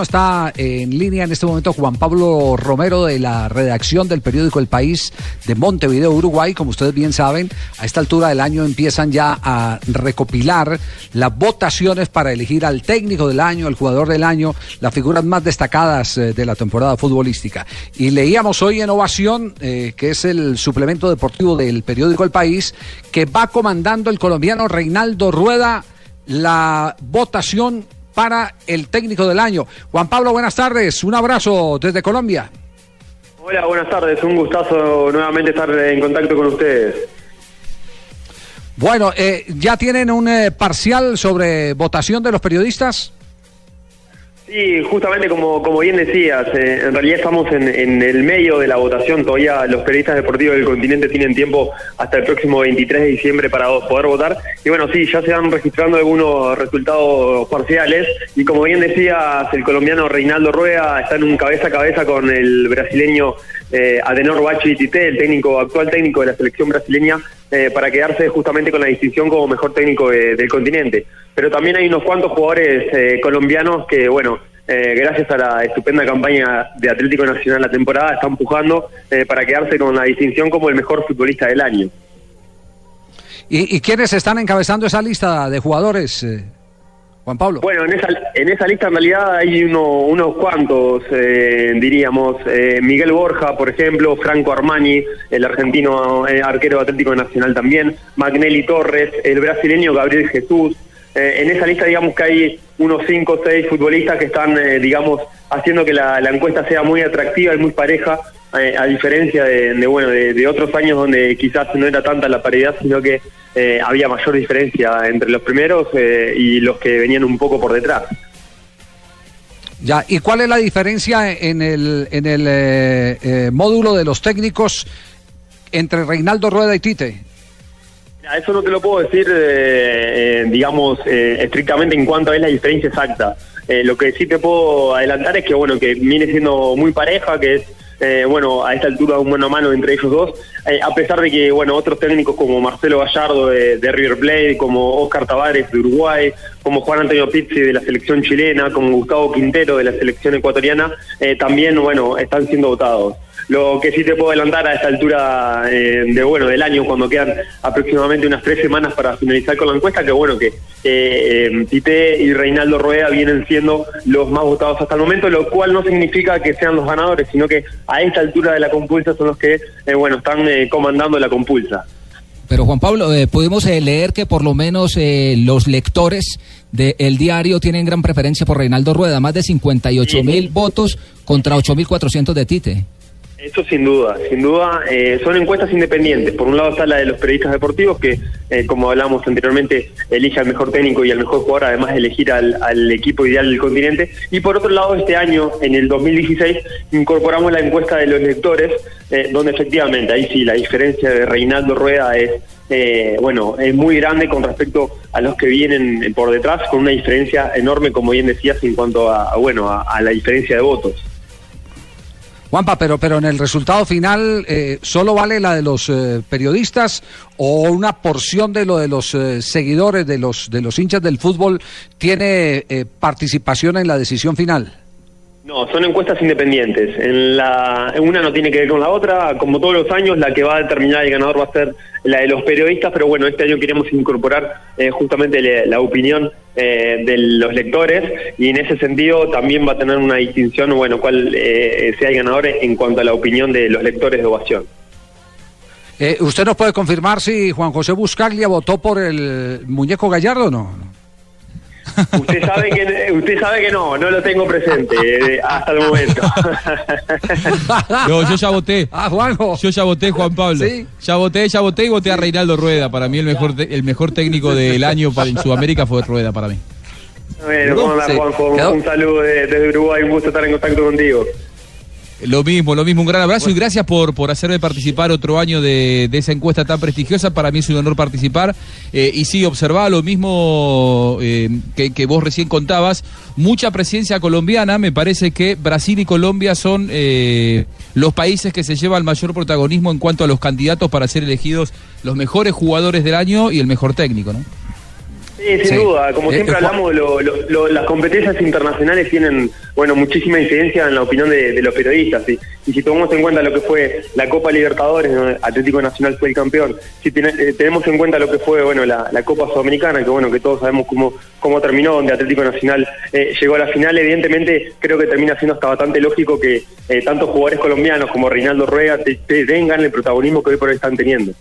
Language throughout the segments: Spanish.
Está en línea en este momento Juan Pablo Romero de la redacción del periódico El País de Montevideo, Uruguay. Como ustedes bien saben, a esta altura del año empiezan ya a recopilar las votaciones para elegir al técnico del año, al jugador del año, las figuras más destacadas eh, de la temporada futbolística. Y leíamos hoy en Ovación, eh, que es el suplemento deportivo del periódico El País, que va comandando el colombiano Reinaldo Rueda la votación para el técnico del año. Juan Pablo, buenas tardes. Un abrazo desde Colombia. Hola, buenas tardes. Un gustazo nuevamente estar en contacto con ustedes. Bueno, eh, ¿ya tienen un eh, parcial sobre votación de los periodistas? Sí, justamente como, como bien decías, eh, en realidad estamos en, en, el medio de la votación, todavía los periodistas deportivos del continente tienen tiempo hasta el próximo 23 de diciembre para poder votar. Y bueno, sí, ya se van registrando algunos resultados parciales y como bien decías, el colombiano Reinaldo Rueda está en un cabeza a cabeza con el brasileño eh, Adenor Bachi Tite, el técnico actual técnico de la selección brasileña, eh, para quedarse justamente con la distinción como mejor técnico del continente. Pero también hay unos cuantos jugadores eh, colombianos que, bueno, eh, gracias a la estupenda campaña de Atlético Nacional la temporada, están empujando eh, para quedarse con la distinción como el mejor futbolista del año. ¿Y, y quiénes están encabezando esa lista de jugadores? Juan Pablo. Bueno, en esa, en esa lista en realidad hay uno, unos cuantos, eh, diríamos. Eh, Miguel Borja, por ejemplo, Franco Armani, el argentino eh, arquero Atlético Nacional también, Magnelli Torres, el brasileño Gabriel Jesús. en esa lista digamos que hay unos cinco o seis futbolistas que están, digamos, haciendo que la, encuesta sea muy atractiva y muy pareja, a diferencia de, de bueno de, de, otros años donde quizás no era tanta la paridad, sino que eh, había mayor diferencia entre los primeros eh, y los que venían un poco por detrás. Ya, ¿y cuál es la diferencia en el, en el eh, eh, módulo de los técnicos entre Reinaldo Rueda y Tite? Eso no te lo puedo decir, eh, digamos, estrictamente en cuanto a la diferencia exacta. lo que sí te puedo adelantar es que, bueno, que viene siendo muy pareja, que es eh, bueno, a esta altura un mano a mano entre ellos dos, eh, a pesar de que, bueno, otros técnicos como Marcelo Gallardo de, River Plate, como Oscar Tavares de Uruguay, como Juan Antonio Pizzi de la selección chilena, como Gustavo Quintero de la selección ecuatoriana, eh, también, bueno, están siendo votados. Lo que sí te puedo adelantar a esta altura eh, de bueno del año, cuando quedan aproximadamente unas tres semanas para finalizar con la encuesta, que bueno que eh, Tite y Reinaldo Rueda vienen siendo los más votados hasta el momento, lo cual no significa que sean los ganadores, sino que a esta altura de la compulsa son los que eh, bueno están eh, comandando la compulsa. Pero Juan Pablo, eh, pudimos eh, leer que por lo menos eh, los lectores del diario tienen gran preferencia por Reinaldo Rueda, más de 58 mil votos contra 8.400 de Tite. Eso sin duda, sin duda eh, son encuestas independientes. Por un lado está la de los periodistas deportivos que, eh, como hablamos anteriormente, elige al mejor técnico y al mejor jugador, además de elegir al, equipo ideal del continente. Y por otro lado, este año, en el 2016, incorporamos la encuesta de los lectores, eh, donde efectivamente ahí sí la diferencia de Reinaldo Rueda es eh, bueno, es muy grande con respecto a los que vienen por detrás, con una diferencia enorme, como bien decías, en cuanto a, bueno, a, la diferencia de votos. Juanpa, pero, pero en el resultado final, eh, ¿solo vale la de los eh, periodistas o una porción de lo de los eh, seguidores, de los, de los hinchas del fútbol, tiene participación en la decisión final? No, son encuestas independientes. En la, una no tiene que ver con la otra. Como todos los años, la que va a determinar el ganador va a ser la de los periodistas, pero bueno, este año queremos incorporar eh, justamente la, opinión eh, de los lectores y en ese sentido también va a tener una distinción, bueno, cuál eh, sea el ganador en cuanto a la opinión de los lectores de ovación. Eh, ¿Usted nos puede confirmar si Juan José Buscaglia votó por el muñeco Gallardo o no? Usted sabe que usted sabe que no, no lo tengo presente eh, hasta el momento. No, yo ya voté. Ah, Juanjo. Yo ya voté, Juan Pablo. ¿Sí? Ya voté, ya voté y voté a Reinaldo Rueda. Para mí el mejor el mejor técnico del año para, en Sudamérica fue Rueda para mí. Bueno, ¿cómo andás. Juanjo? Quedó- Un saludo de- desde Uruguay, un gusto estar en contacto contigo. Lo mismo, lo mismo, un gran abrazo y gracias por, por hacerme participar otro año de, de esa encuesta tan prestigiosa. Para mí es un honor participar. Eh, y sí, observaba lo mismo eh, que, que vos recién contabas. Mucha presencia colombiana. Me parece que Brasil y Colombia son eh, los países que se llevan mayor protagonismo en cuanto a los candidatos para ser elegidos los mejores jugadores del año y el mejor técnico, ¿no? Sí, sin Sí. duda. Como Eh, siempre eh, hablamos, lo- lo- lo- las competencias internacionales tienen, bueno, muchísima incidencia en la opinión de, de los periodistas. ¿sí? Y si tomamos en cuenta lo que fue la Copa Libertadores, ¿no? Atlético Nacional fue el campeón. Si tiene- eh, tenemos en cuenta lo que fue, bueno, la, la Copa Sudamericana, que bueno, que todos sabemos cómo, cómo terminó, donde Atlético Nacional eh, llegó a la final, evidentemente creo que termina siendo hasta bastante lógico que eh, tantos jugadores colombianos como Reinaldo Rueda te, te tengan el protagonismo que hoy por hoy están teniendo.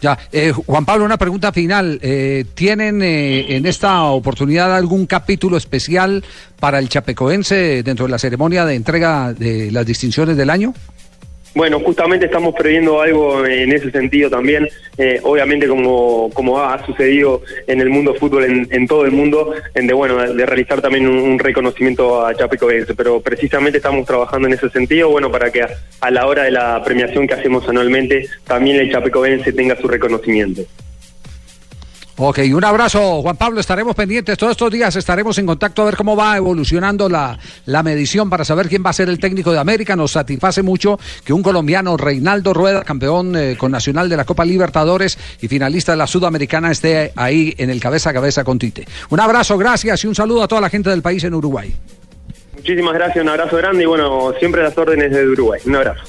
Ya, eh, Juan Pablo, una pregunta final. Eh, ¿Tienen eh, en esta oportunidad algún capítulo especial para el chapecoense dentro de la ceremonia de entrega de las distinciones del año? Bueno, justamente estamos previendo algo en ese sentido también, eh, obviamente como, como ha sucedido en el mundo fútbol, en, en todo el mundo, en de bueno de realizar también un, reconocimiento a Chapecoense, pero precisamente estamos trabajando en ese sentido, bueno, para que a, a la hora de la premiación que hacemos anualmente, también el Chapecoense tenga su reconocimiento. Ok, un abrazo, Juan Pablo. Estaremos pendientes todos estos días. Estaremos en contacto a ver cómo va evolucionando la, la medición para saber quién va a ser el técnico de América. Nos satisface mucho que un colombiano, Reinaldo Rueda, campeón eh, con Nacional de la Copa Libertadores y finalista de la Sudamericana, esté ahí en el cabeza a cabeza con Tite. Un abrazo, gracias y un saludo a toda la gente del país en Uruguay. Muchísimas gracias, un abrazo grande y bueno, siempre las órdenes de Uruguay. Un abrazo.